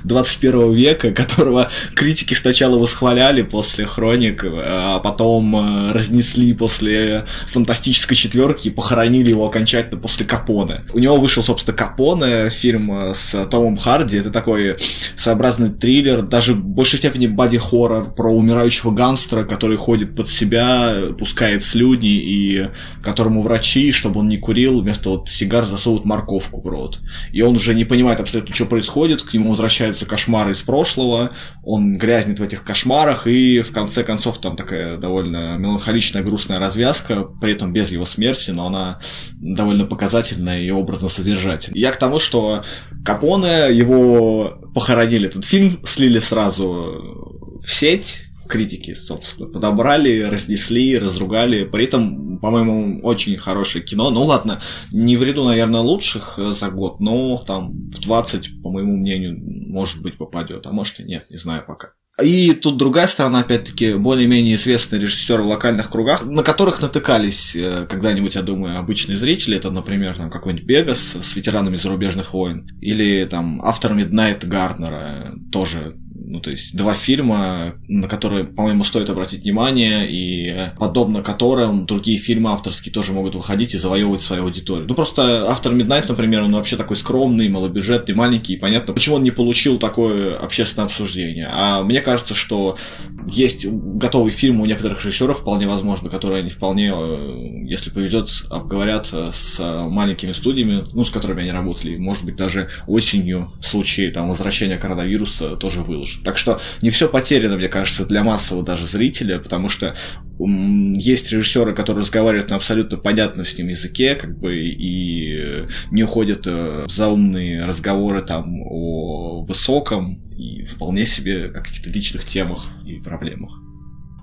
Speaker 1: 21 э, века, которого критики сначала восхваляли после Хроник, э, а потом разнесли после фантастической четверки и похоронили его окончательно после Капоне. У него вышел, собственно, Капоне, фильм с Томом Харди. Это такой своеобразный триллер, даже в большей степени боди-хоррор про умирающего ганса монстра, который ходит под себя, пускает слюни, и которому врачи, чтобы он не курил, вместо вот сигар засовывают морковку в рот. И он уже не понимает абсолютно, что происходит, к нему возвращаются кошмары из прошлого, он грязнет в этих кошмарах, и в конце концов там такая довольно меланхоличная, грустная развязка, при этом без его смерти, но она довольно показательная и образно содержательная. Я к тому, что Капоне, его похоронили этот фильм, слили сразу в сеть, критики, собственно, подобрали, разнесли, разругали. При этом, по-моему, очень хорошее кино. Ну ладно, не в ряду, наверное, лучших э, за год, но там в 20, по моему мнению, может быть, попадет. А может и нет, не знаю пока. И тут другая сторона, опять-таки, более-менее известные режиссеры в локальных кругах, на которых натыкались э, когда-нибудь, я думаю, обычные зрители. Это, например, там какой-нибудь Бегас с ветеранами зарубежных войн. Или там автор Миднайт Гарднера, тоже ну, то есть два фильма, на которые, по-моему, стоит обратить внимание, и подобно которым другие фильмы авторские тоже могут выходить и завоевывать свою аудиторию. Ну, просто автор Midnight, например, он вообще такой скромный, малобюджетный, маленький, и понятно, почему он не получил такое общественное обсуждение. А мне кажется, что есть готовый фильм у некоторых режиссеров, вполне возможно, которые они вполне, э, если повезет, обговорят с маленькими студиями, ну, с которыми они работали, может быть, даже осенью в случае там, возвращения коронавируса тоже выложат. Так что не все потеряно, мне кажется, для массового даже зрителя, потому что есть режиссеры, которые разговаривают на абсолютно понятном с ним языке, как бы, и не уходят э, в заумные разговоры там о высоком и вполне себе каких-то личных темах и проблемах.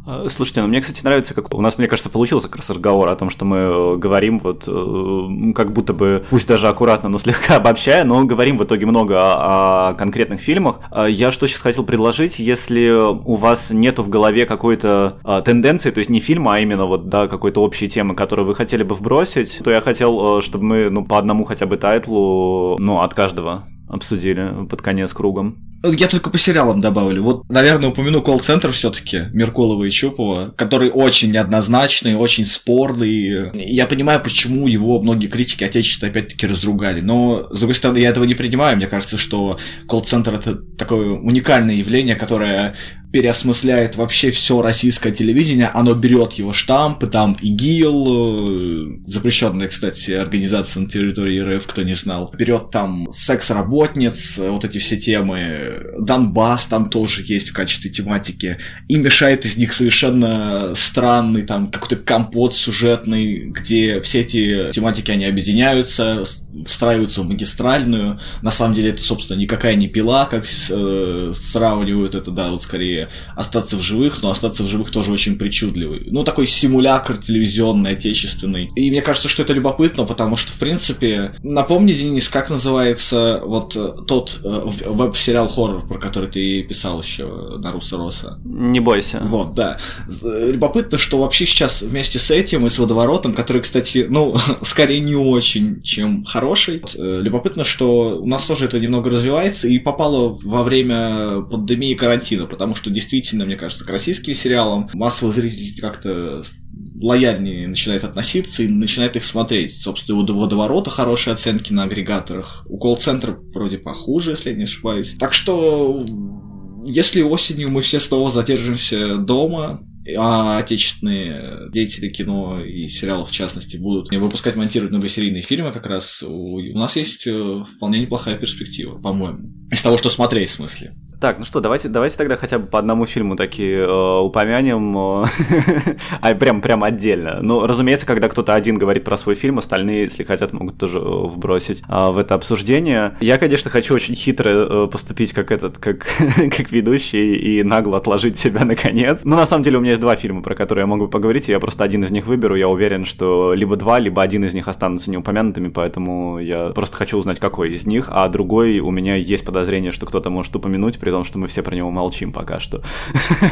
Speaker 2: А, слушайте, ну мне, кстати, нравится, как у нас, мне кажется, получился как раз разговор о том, что мы э, говорим вот э, как будто бы, пусть даже аккуратно, но слегка обобщая, но говорим в итоге много о, о конкретных фильмах. Я что сейчас хотел предложить, если у вас нету в голове какой-то тенденции, то есть не фильма, а именно вот, да, какой-то общей темы, которую вы хотели бы вбросить, то я хотел, э, чтобы мы, ну, по одному хотя бы тайтлу, ну, от каждого обсудили под конец кругом.
Speaker 1: Я только по сериалам добавлю. Вот, наверное, упомяну колл-центр все-таки Меркулова и Чупова, который очень неоднозначный, очень спорный. Я понимаю, почему его многие критики отечества опять-таки разругали. Но, с другой стороны, я этого не принимаю. Мне кажется, что колл-центр это такое уникальное явление, которое переосмысляет вообще все российское телевидение, оно берет его штампы, там ИГИЛ, э, запрещенная, кстати, организация на территории РФ, кто не знал, берет там секс-работниц, э, вот эти все темы, Донбасс там тоже есть в качестве тематики, и мешает из них совершенно странный там какой-то компот сюжетный, где все эти тематики, они объединяются, встраиваются в магистральную, на самом деле это, собственно, никакая не пила, как э, сравнивают это, да, вот скорее остаться в живых, но остаться в живых тоже очень причудливый. Ну, такой симулятор телевизионный, отечественный. И мне кажется, что это любопытно, потому что, в принципе, напомни, Денис, как называется вот э, тот э, веб-сериал хоррор, про который ты писал еще на Руса Роса?
Speaker 2: Не бойся.
Speaker 1: Вот, да. Любопытно, что вообще сейчас вместе с этим и с водоворотом, который, кстати, ну, скорее не очень, чем хороший. Э, любопытно, что у нас тоже это немного развивается и попало во время пандемии карантина, потому что действительно, мне кажется, к российским сериалам массовый зритель как-то лояльнее начинает относиться и начинает их смотреть. Собственно, у водоворота хорошие оценки на агрегаторах. У колл-центра вроде похуже, если я не ошибаюсь. Так что, если осенью мы все снова задержимся дома, а отечественные деятели кино и сериалов, в частности, будут выпускать, монтировать многосерийные фильмы, как раз у, у нас есть э, вполне неплохая перспектива, по-моему. Из того, что смотреть, в смысле.
Speaker 2: Так, ну что, давайте, давайте тогда хотя бы по одному фильму такие э, упомянем, а прям, прям отдельно. Ну, разумеется, когда кто-то один говорит про свой фильм, остальные, если хотят, могут тоже э, вбросить э, в это обсуждение. Я, конечно, хочу очень хитро э, поступить как этот, как, как ведущий и нагло отложить себя наконец. Но на самом деле у меня есть два фильма, про которые я могу поговорить, и я просто один из них выберу. Я уверен, что либо два, либо один из них останутся неупомянутыми, поэтому я просто хочу узнать, какой из них, а другой у меня есть подозрение, что кто-то может упомянуть, при том, что мы все про него молчим пока что.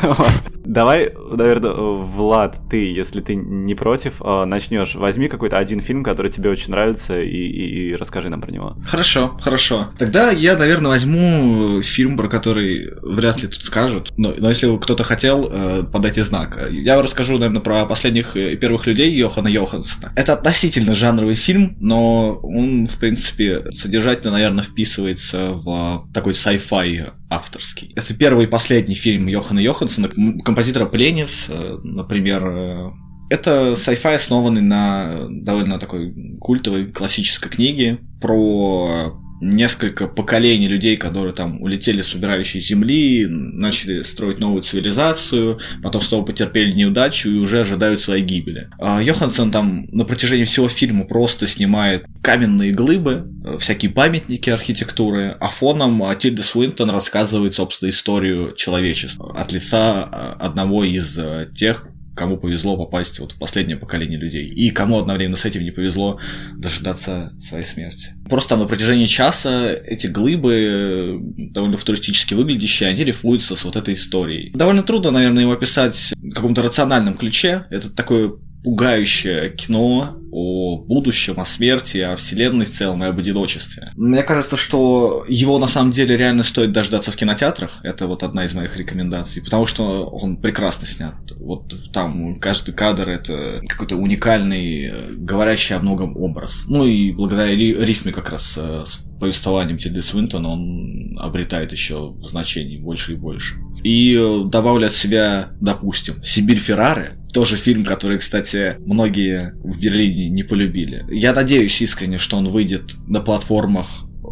Speaker 2: Давай, наверное, Влад, ты, если ты не против, а, начнешь. Возьми какой-то один фильм, который тебе очень нравится, и, и, и расскажи нам про него.
Speaker 1: Хорошо, хорошо. Тогда я, наверное, возьму фильм, про который вряд ли тут скажут. Но, но если кто-то хотел, э, подайте знак. Я расскажу, наверное, про последних и первых людей Йохана Йохансона. Это относительно жанровый фильм, но он, в принципе, содержательно, наверное, вписывается в такой sci-fi авторский. Это первый и последний фильм Йохана Йохансона, композитора Пленис, э, например. Э, это sci-fi, основанный на довольно такой культовой классической книге про несколько поколений людей, которые там улетели с убирающей земли, начали строить новую цивилизацию, потом снова потерпели неудачу и уже ожидают своей гибели. А Йоханссон там на протяжении всего фильма просто снимает каменные глыбы, э, всякие памятники архитектуры, а фоном Тильда Свинтон рассказывает, собственно, историю человечества от лица э, одного из э, тех, кому повезло попасть вот в последнее поколение людей, и кому одновременно с этим не повезло дожидаться своей смерти. Просто там на протяжении часа эти глыбы, довольно футуристически выглядящие, они рифуются с вот этой историей. Довольно трудно, наверное, его описать в каком-то рациональном ключе. Это такое пугающее кино о будущем, о смерти, о вселенной в целом и об одиночестве. Мне кажется, что его на самом деле реально стоит дождаться в кинотеатрах. Это вот одна из моих рекомендаций, потому что он прекрасно снят. Вот там каждый кадр это какой-то уникальный, говорящий о многом образ. Ну и благодаря рифме как раз э, с повествованием Тильды Свинтона он обретает еще значений больше и больше. И э, добавлю от себя, допустим, Сибирь Феррары, тоже фильм, который, кстати, многие в Берлине не полюбили. Я надеюсь искренне, что он выйдет на платформах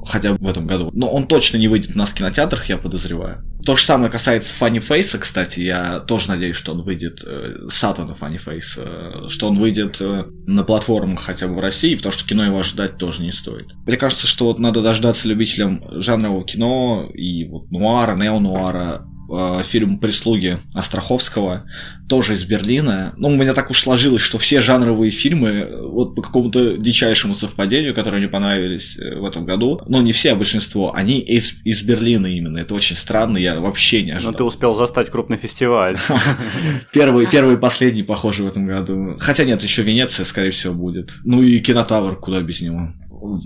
Speaker 1: хотя бы в этом году. Но он точно не выйдет у нас в кинотеатрах, я подозреваю. То же самое касается Funny Face, кстати, я тоже надеюсь, что он выйдет, э, Сатана Funny Face, э, что он выйдет э, на платформах хотя бы в России, потому что кино его ожидать тоже не стоит. Мне кажется, что вот надо дождаться любителям жанрового кино и вот нуара, неонуара, э, фильм «Прислуги» Остраховского, тоже из Берлина. Ну, у меня так уж сложилось, что все жанровые фильмы, э, вот по какому-то дичайшему совпадению, которые мне понравились э, в этом году, ну, не все, а большинство, они из, из Берлина именно. Это очень странно, я вообще не ожидал.
Speaker 2: Но ты успел застать крупный фестиваль.
Speaker 1: Первый, первый и последний, похоже, в этом году. Хотя нет, еще Венеция, скорее всего, будет. Ну и Кинотавр, куда без него.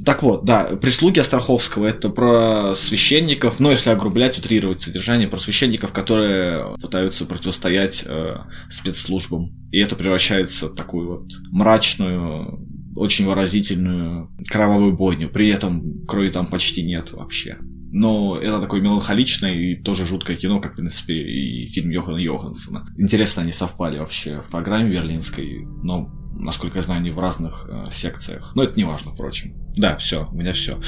Speaker 1: Так вот, да, прислуги Остраховского это про священников, ну если огрублять, утрировать содержание, про священников, которые пытаются противостоять э, спецслужбам. И это превращается в такую вот мрачную, очень выразительную кровавую бойню. При этом крови там почти нет вообще. Но это такое меланхоличное и тоже жуткое кино, как, в принципе, и фильм Йохана Йохансона. Интересно, они совпали вообще в программе берлинской, но насколько я знаю, они в разных э, секциях. Но это не важно, впрочем. Да, все, у меня все.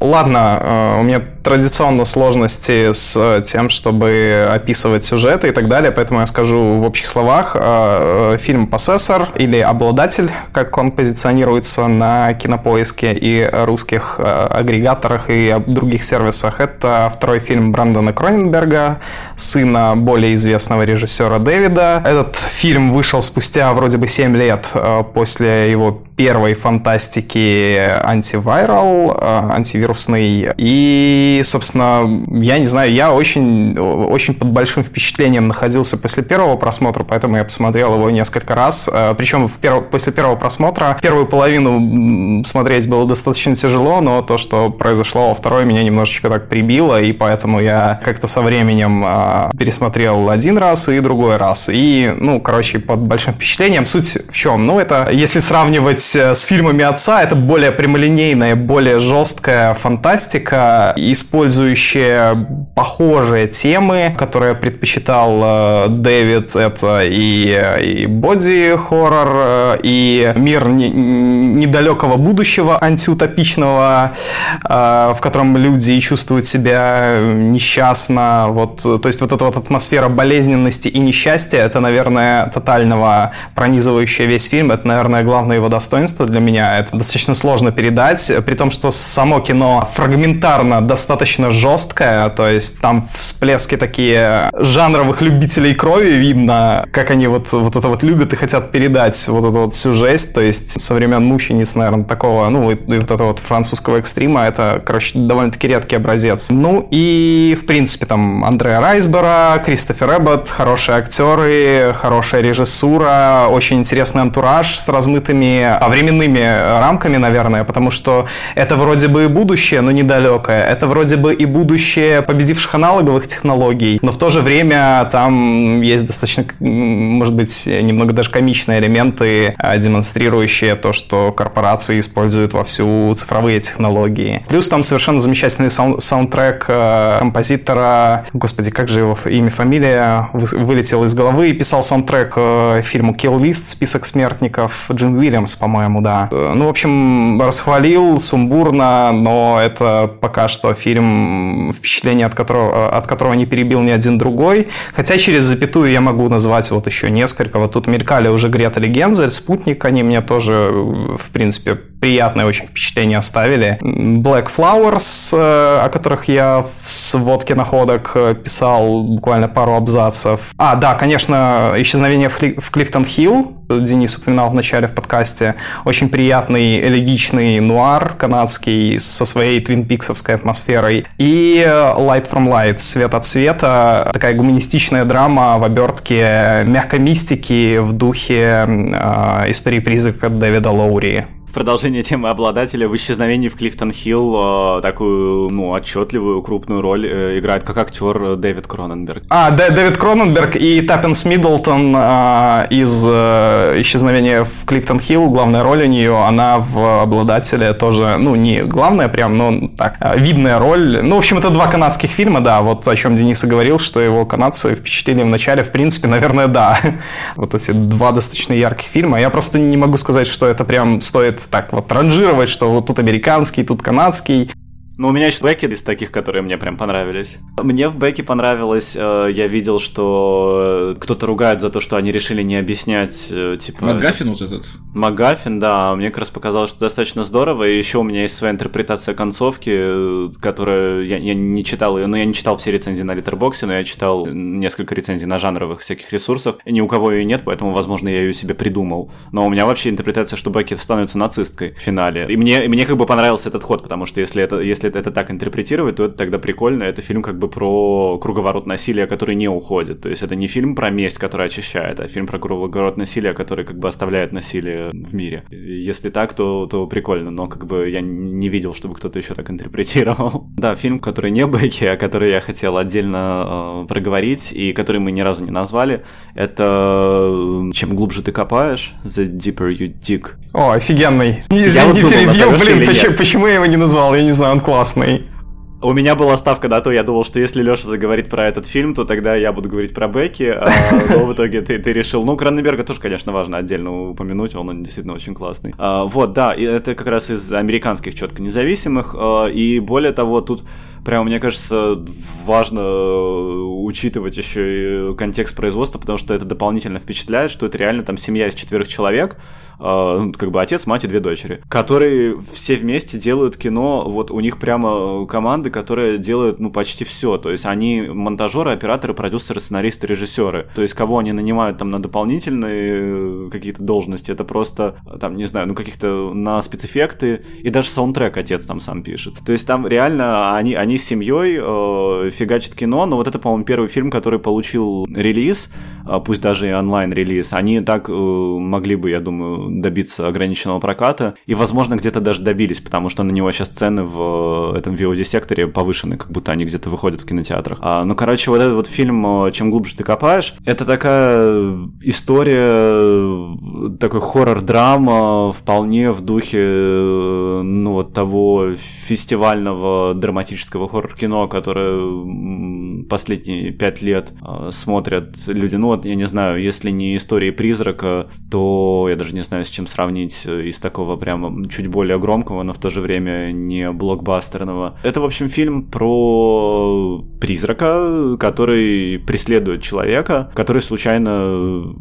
Speaker 3: Ладно, э, у меня традиционно сложности с тем, чтобы описывать сюжеты и так далее, поэтому я скажу в общих словах. Э, э, фильм «Поссессор» или «Обладатель», как он позиционируется на Кинопоиске и русских агрегаторах и других сервисах, это второй фильм Брэндона Кроненберга, сына более известного режиссера Дэвида. Этот фильм вышел спустя вроде бы 7 лет после его первой фантастики антивайрал, антивирусный. И, собственно, я не знаю, я очень, очень под большим впечатлением находился после первого просмотра, поэтому я посмотрел его несколько раз. Э, Причем в перв... после первого просмотра первую половину смотреть было достаточно тяжело, но то, что произошло во второй, меня немножечко так прибило, и поэтому я как-то со временем э, пересмотрел один раз и другой раз. И, ну, короче, под большим впечатлением. Суть в чем? Ну, это, если сравнивать Э, с фильмами отца это более прямолинейная, более жесткая фантастика, использующая похожие темы, которые предпочитал э, Дэвид. Это и, и боди-хоррор, э, и мир не, недалекого будущего, антиутопичного, в котором люди чувствуют себя несчастно. Вот, то есть вот эта вот атмосфера болезненности и несчастья, это, наверное, тотального пронизывающая весь фильм. Это, наверное, главное его достоинство для меня. Это достаточно сложно передать, при том, что само кино фрагментарно достаточно жесткое, то есть там всплески такие жанровых любителей крови видно, как они вот, вот это вот любят и хотят передать вот эту вот всю жесть, то есть со времен мучениц, наверное, такого, ну, и, и вот этого вот французского экстрима, это, короче, довольно-таки редкий образец. Ну и, в принципе, там Андреа Райсбора, Кристофер Эббот, хорошие актеры, хорошая режиссура, очень интересный антураж с размытыми, а временными рамками, наверное, потому что это вроде бы и будущее, но недалекое. Это вроде бы и будущее победивших аналоговых технологий, но в то же время там есть достаточно, может быть, немного даже комичные элементы, а, демонстрирующие то, что корпорации используют во всю цифровые технологии. Плюс там совершенно замечательный сау- саундтрек а, композитора, господи, как же его имя, фамилия, вылетел из головы, и писал саундтрек а, фильму Kill List, список смертников, Джим Уильямс, по-моему, да да. Ну, в общем, расхвалил сумбурно, но это пока что фильм, впечатление от которого, от которого не перебил ни один другой. Хотя через запятую я могу назвать вот еще несколько. Вот тут мелькали уже Грета или Гензель, Спутник, они мне тоже, в принципе, приятное очень впечатление оставили. Black Flowers, э, о которых я в сводке находок писал буквально пару абзацев. А, да, конечно, «Исчезновение в, Кли- в Клифтон-Хилл», Денис упоминал в начале в подкасте. Очень приятный, элегичный нуар канадский со своей твинпиксовской атмосферой. И Light from Light, свет от света, такая гуманистичная драма в обертке мягкой мистики в духе э, истории призрака Дэвида Лоури
Speaker 2: продолжение темы обладателя в исчезновении в Клифтон Хилл такую, ну, отчетливую, крупную роль э, играет как актер Дэвид Кроненберг.
Speaker 3: А, Д- Дэвид Кроненберг и Таппенс Миддлтон а, из а, исчезновения в Клифтон Хилл, главная роль у нее, она в обладателе тоже, ну, не главная прям, но так, видная роль. Ну, в общем, это два канадских фильма, да, вот о чем Денис и говорил, что его канадцы впечатлили в начале, в принципе, наверное, да. Вот эти два достаточно ярких фильма. Я просто не могу сказать, что это прям стоит так вот ранжировать, что вот тут американский, тут канадский.
Speaker 2: Ну, у меня еще Бекки из таких, которые мне прям понравились. Мне в Бекке понравилось, э, я видел, что кто-то ругает за то, что они решили не объяснять, э, типа...
Speaker 1: Магафин вот этот?
Speaker 2: Магафин, да, мне как раз показалось, что достаточно здорово, и еще у меня есть своя интерпретация концовки, э, которая... Я, я не читал ее, но я не читал все рецензии на Литербоксе, но я читал несколько рецензий на жанровых всяких ресурсах, и ни у кого ее нет, поэтому, возможно, я ее себе придумал. Но у меня вообще интерпретация, что Бекки становится нацисткой в финале. И мне, и мне как бы понравился этот ход, потому что если это, если это так интерпретировать, то это тогда прикольно. Это фильм как бы про круговорот насилия, который не уходит. То есть это не фильм про месть, который очищает, а фильм про круговорот насилия, который как бы оставляет насилие в мире. Если так, то, то прикольно, но как бы я не видел, чтобы кто-то еще так интерпретировал. Да, фильм, который не Бекки, а который я хотел отдельно э, проговорить и который мы ни разу не назвали, это «Чем глубже ты копаешь», «The Deeper You Dig».
Speaker 3: О, офигенный. Извини, вот перебил, блин, почему, почему я его не назвал? Я не знаю, он классный классный.
Speaker 2: У меня была ставка на то, я думал, что если Леша заговорит про этот фильм, то тогда я буду говорить про Бекки, а, но в итоге ты, ты решил... Ну, Краненберга тоже, конечно, важно отдельно упомянуть, он, действительно очень классный. А, вот, да, и это как раз из американских четко независимых, а, и более того, тут прямо, мне кажется, важно э, учитывать еще и контекст производства, потому что это дополнительно впечатляет, что это реально там семья из четверых человек, а, ну, как бы отец, мать и две дочери, которые все вместе делают кино, вот у них прямо команды, которые делают, ну, почти все, то есть они монтажеры, операторы, продюсеры, сценаристы, режиссеры, то есть кого они нанимают там на дополнительные э, какие-то должности, это просто, там, не знаю, ну, каких-то на спецэффекты, и даже саундтрек отец там сам пишет, то есть там реально они, они с семьей э, фигачат кино, но вот это, по-моему, первый фильм, который получил релиз, э, пусть даже и онлайн-релиз, они так э, могли бы, я думаю, добиться ограниченного проката, и, возможно, где-то даже добились, потому что на него сейчас цены в э, этом VOD-секторе повышены, как будто они где-то выходят в кинотеатрах. А, ну, короче, вот этот вот фильм э, «Чем глубже ты копаешь», это такая история, э, такой хоррор-драма, вполне в духе, ну, вот того фестивального драматического хоррор-кино, которое последние пять лет смотрят люди. Ну, вот, я не знаю, если не истории призрака, то я даже не знаю, знаю, с чем сравнить э, из такого прямо чуть более громкого, но в то же время не блокбастерного. Это, в общем, фильм про призрака, который преследует человека, который случайно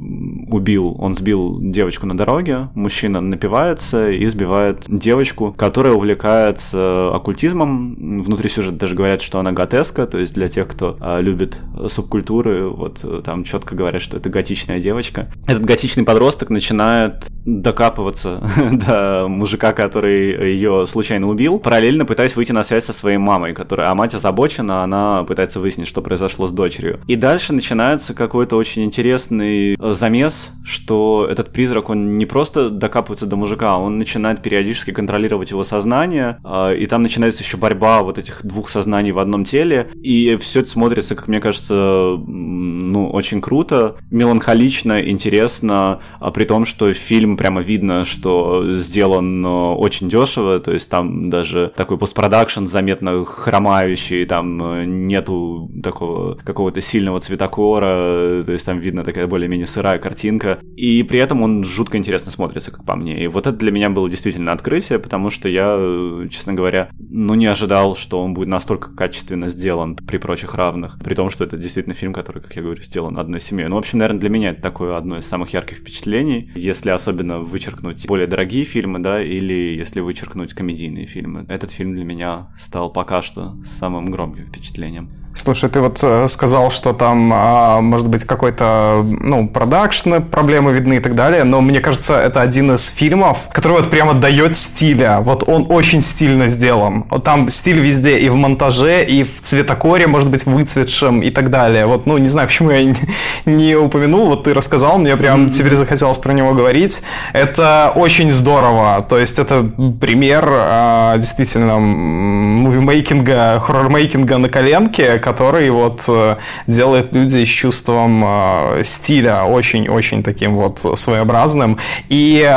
Speaker 2: убил, он сбил девочку на дороге, мужчина напивается и сбивает девочку, которая увлекается оккультизмом. Внутри сюжета даже говорят, что она готеска, то есть для тех, кто а, любит субкультуры, вот э, там четко говорят, что это готичная девочка. Этот готичный подросток начинает докапываться до мужика, который ее случайно убил, параллельно пытаясь выйти на связь со своей мамой, которая, а мать озабочена, она пытается выяснить, что произошло с дочерью. И дальше начинается какой-то очень интересный э, замес, что этот призрак, он не просто докапывается до мужика, а он начинает периодически контролировать его сознание, э, и там начинается еще борьба вот этих двух сознаний в одном теле, и все это смотрится, как мне кажется, ну, очень круто, меланхолично, интересно, а при том, что фильм прямо видно, что сделан э, очень дешево, то есть там даже такой постпродакшн заметно хромающий, там э, нету такого какого-то сильного цветокора, то есть там видно такая более-менее сырая картинка, и при этом он жутко интересно смотрится, как по мне. И вот это для меня было действительно открытие, потому что я, э, честно говоря, ну не ожидал, что он будет настолько качественно сделан при прочих равных, при том, что это действительно фильм, который, как я говорю, сделан одной семьей. Ну, в общем, наверное, для меня это такое одно из самых ярких впечатлений, если особенно вычеркнуть более дорогие фильмы, да, или если вычеркнуть комедийные фильмы. Этот фильм для меня стал пока что самым громким впечатлением.
Speaker 3: Слушай, ты вот э, сказал, что там а, может быть какой-то, ну, продакшн, проблемы видны и так далее, но мне кажется, это один из фильмов, который вот прямо дает стиля. Вот он очень стильно сделан. Там стиль везде, и в монтаже, и в цветокоре, может быть, выцветшем и так далее. Вот, ну, не знаю, почему я не упомянул, вот ты рассказал, мне прям mm-hmm. теперь захотелось про него говорить. Это очень здорово. То есть это пример а, действительно мувимейкинга, хоррор-мейкинга на коленке, который вот э, делает люди с чувством э, стиля очень-очень таким вот своеобразным. И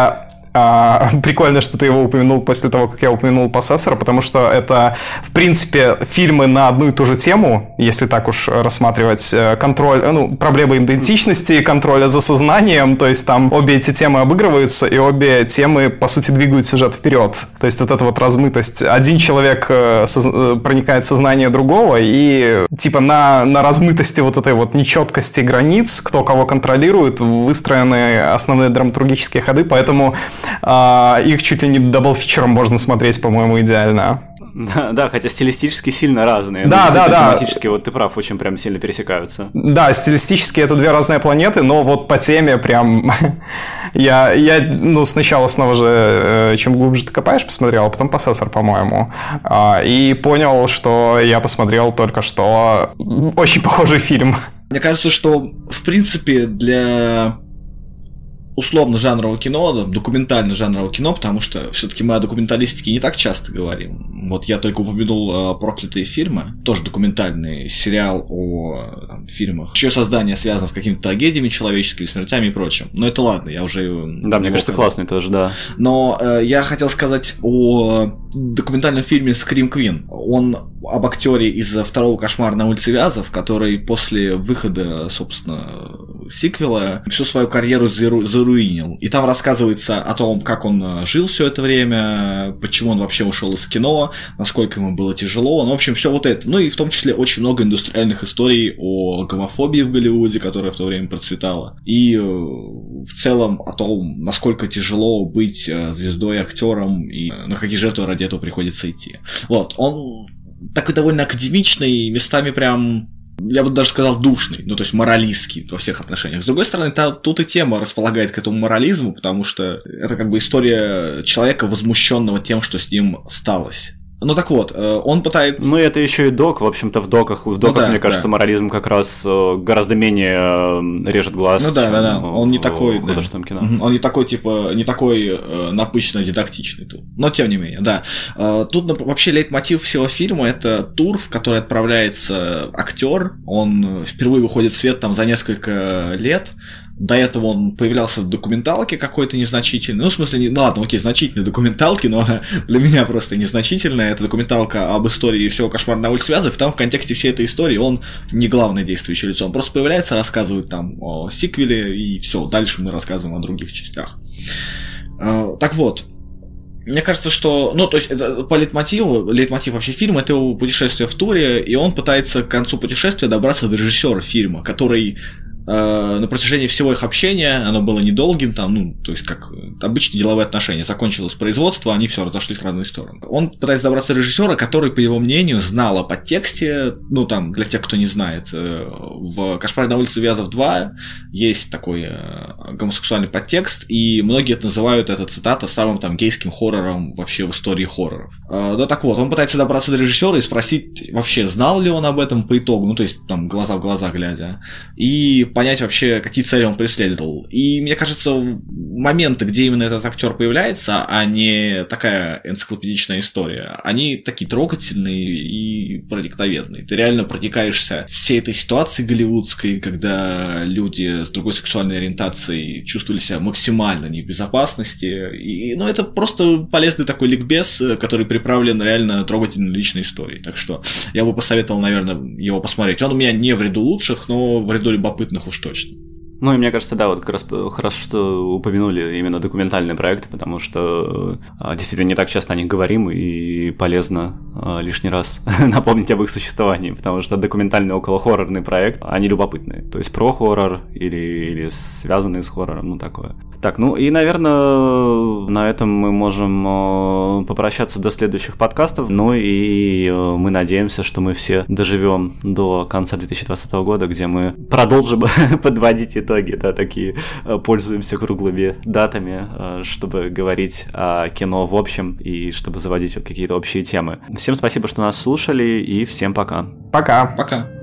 Speaker 3: А, прикольно, что ты его упомянул после того, как я упомянул «Поссессора», потому что это, в принципе, фильмы на одну и ту же тему, если так уж рассматривать э, контроль, э, ну, проблемы идентичности, контроля за сознанием, то есть там обе эти темы обыгрываются, и обе темы, по сути, двигают сюжет вперед. То есть вот эта вот размытость. Один человек э, проникает в сознание другого, и типа на, на размытости вот этой вот нечеткости границ, кто кого контролирует, выстроены основные драматургические ходы, поэтому э, их чуть ли не double feature ом можно смотреть, по-моему, идеально.
Speaker 2: Да, да, хотя стилистически сильно разные.
Speaker 3: Да, да, да.
Speaker 2: Тематически, вот ты прав, очень прям сильно пересекаются.
Speaker 3: Да, стилистически это две разные планеты, но вот по теме прям... я, я, ну, сначала снова же, э, чем глубже ты копаешь, посмотрел, а потом «Possessor», по-моему. А, и понял, что я посмотрел только что очень похожий фильм.
Speaker 1: Мне кажется, что, в принципе, для условно жанрового кино, документально жанрового кино, потому что все-таки мы о документалистике не так часто говорим. Вот я только упомянул э, проклятые фильмы, тоже документальный сериал о там, фильмах. Еще создание связано с какими-то трагедиями человеческими, смертями и прочим. Но это ладно, я уже...
Speaker 2: Да, мне кажется, классный тоже, да.
Speaker 1: Но э, я хотел сказать о документальном фильме «Скрим Квин». Он об актере из второго кошмара на улице Вязов, который после выхода, собственно, сиквела всю свою карьеру заруинил. И там рассказывается о том, как он э, жил все это время, почему он вообще ушел из кино, насколько ему было тяжело. Ну, в общем, все вот это. Ну и в том числе очень много индустриальных историй о гомофобии в Голливуде, которая в то время процветала. И э, в целом о том, насколько тяжело быть э, звездой, актером и на какие жертвы ради этого приходится идти. Вот, он такой довольно академичный, местами прям я бы даже сказал, душный, ну, то есть моралистский во всех отношениях. С другой стороны, та, тут и тема располагает к этому морализму, потому что это как бы история человека, возмущенного тем, что с ним сталось. Ну так вот, э, он пытается...
Speaker 2: Ну это еще и док, в общем-то, в доках. В доках, ну, да, мне кажется, да. морализм как раз э, гораздо менее э, режет глаз.
Speaker 1: Ну да, да, да. Он не такой.
Speaker 2: В художественном
Speaker 1: да.
Speaker 2: кино.
Speaker 1: Он не такой, типа, не такой напыщенно дидактичный тут. Но тем не менее, да. Тут вообще лейтмотив всего фильма это тур, в который отправляется актер. Он впервые выходит в свет там за несколько лет до этого он появлялся в документалке какой-то незначительной. Ну, в смысле, не, ну ладно, окей, значительной документалке, но для меня просто незначительная. Это документалка об истории всего кошмара на улице Вязов. Там в контексте всей этой истории он не главное действующее лицо. Он просто появляется, рассказывает там о сиквеле, и все. Дальше мы рассказываем о других частях. А, так вот, мне кажется, что, ну, то есть, это, по лейтмотиву, лейтмотив вообще фильма, это его путешествие в туре, и он пытается к концу путешествия добраться до режиссера фильма, который на протяжении всего их общения, оно было недолгим, там, ну, то есть как обычные деловые отношения, закончилось производство, они все разошлись в разные стороны. Он пытается добраться до режиссера, который, по его мнению, знал о подтексте, ну, там, для тех, кто не знает, э, в «Кошмаре на улице Вязов 2» есть такой э, гомосексуальный подтекст, и многие это называют, это цитата, самым там гейским хоррором вообще в истории хорроров. Ну, так вот, он пытается добраться до режиссера и спросить, вообще, знал ли он об этом по итогу, ну, то есть, там, глаза в глаза глядя, и понять вообще, какие цели он преследовал. И мне кажется, моменты, где именно этот актер появляется, а не такая энциклопедичная история, они такие трогательные и проникновенные. Ты реально проникаешься всей этой ситуации голливудской, когда люди с другой сексуальной ориентацией чувствовали себя максимально не в безопасности. И, ну, это просто полезный такой ликбез, который приправлен реально трогательной личной историей. Так что я бы посоветовал, наверное, его посмотреть. Он у меня не в ряду лучших, но в ряду любопытных уж точно.
Speaker 2: Ну и мне кажется, да, вот как раз хорошо, что упомянули именно документальные проекты, потому что а, действительно не так часто о них говорим, и полезно а, лишний раз напомнить об их существовании, потому что документальный около-хоррорный проект, они любопытные. То есть про хоррор или, или связанные с хоррором, ну такое. Так, ну и, наверное, на этом мы можем попрощаться до следующих подкастов. Ну и мы надеемся, что мы все доживем до конца 2020 года, где мы продолжим подводить итоги итоге, да, такие э, пользуемся круглыми датами, э, чтобы говорить о кино в общем и чтобы заводить какие-то общие темы. Всем спасибо, что нас слушали, и всем пока.
Speaker 3: Пока.
Speaker 1: Пока.